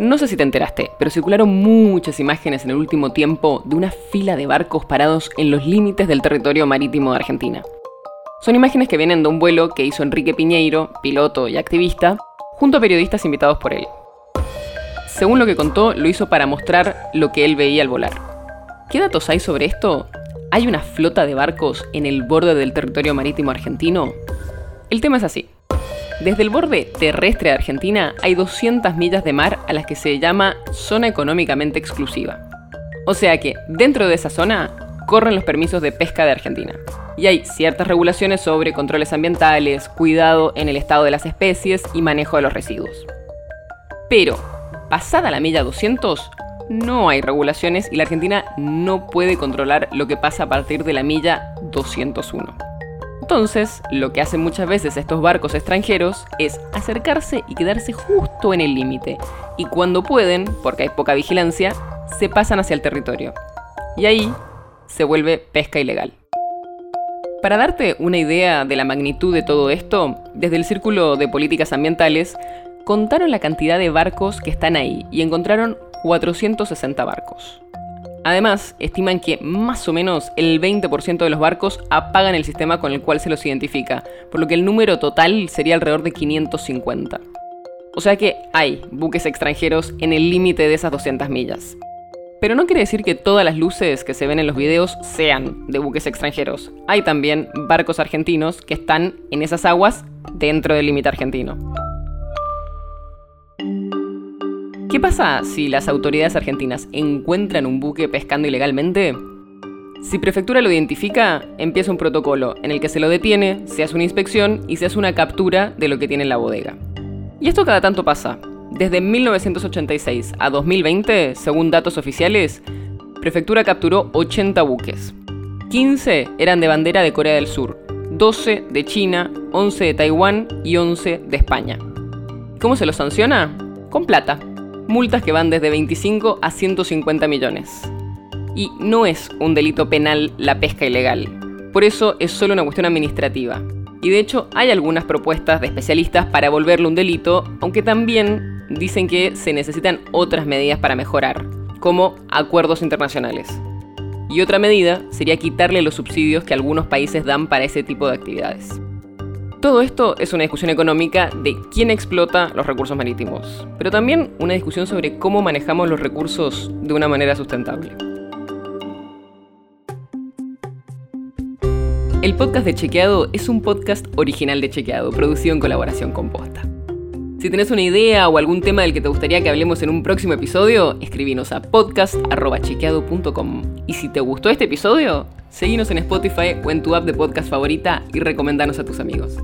No sé si te enteraste, pero circularon muchas imágenes en el último tiempo de una fila de barcos parados en los límites del territorio marítimo de Argentina. Son imágenes que vienen de un vuelo que hizo Enrique Piñeiro, piloto y activista, junto a periodistas invitados por él. Según lo que contó, lo hizo para mostrar lo que él veía al volar. ¿Qué datos hay sobre esto? ¿Hay una flota de barcos en el borde del territorio marítimo argentino? El tema es así. Desde el borde terrestre de Argentina hay 200 millas de mar a las que se llama zona económicamente exclusiva. O sea que dentro de esa zona corren los permisos de pesca de Argentina. Y hay ciertas regulaciones sobre controles ambientales, cuidado en el estado de las especies y manejo de los residuos. Pero, pasada la milla 200, no hay regulaciones y la Argentina no puede controlar lo que pasa a partir de la milla 201. Entonces, lo que hacen muchas veces estos barcos extranjeros es acercarse y quedarse justo en el límite. Y cuando pueden, porque hay poca vigilancia, se pasan hacia el territorio. Y ahí se vuelve pesca ilegal. Para darte una idea de la magnitud de todo esto, desde el Círculo de Políticas Ambientales contaron la cantidad de barcos que están ahí y encontraron 460 barcos. Además, estiman que más o menos el 20% de los barcos apagan el sistema con el cual se los identifica, por lo que el número total sería alrededor de 550. O sea que hay buques extranjeros en el límite de esas 200 millas. Pero no quiere decir que todas las luces que se ven en los videos sean de buques extranjeros. Hay también barcos argentinos que están en esas aguas dentro del límite argentino. ¿Qué pasa si las autoridades argentinas encuentran un buque pescando ilegalmente? Si prefectura lo identifica, empieza un protocolo en el que se lo detiene, se hace una inspección y se hace una captura de lo que tiene en la bodega. Y esto cada tanto pasa. Desde 1986 a 2020, según datos oficiales, prefectura capturó 80 buques. 15 eran de bandera de Corea del Sur, 12 de China, 11 de Taiwán y 11 de España. ¿Cómo se los sanciona? Con plata multas que van desde 25 a 150 millones. Y no es un delito penal la pesca ilegal. Por eso es solo una cuestión administrativa. Y de hecho hay algunas propuestas de especialistas para volverlo un delito, aunque también dicen que se necesitan otras medidas para mejorar, como acuerdos internacionales. Y otra medida sería quitarle los subsidios que algunos países dan para ese tipo de actividades. Todo esto es una discusión económica de quién explota los recursos marítimos, pero también una discusión sobre cómo manejamos los recursos de una manera sustentable. El podcast de Chequeado es un podcast original de Chequeado, producido en colaboración con Posta. Si tenés una idea o algún tema del que te gustaría que hablemos en un próximo episodio, escribinos a podcast.chequeado.com. Y si te gustó este episodio, seguinos en Spotify o en tu app de podcast favorita y recomendanos a tus amigos.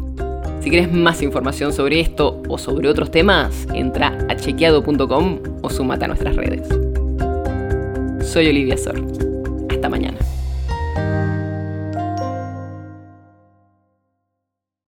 Si quieres más información sobre esto o sobre otros temas, entra a chequeado.com o sumate a nuestras redes. Soy Olivia Sor. Hasta mañana.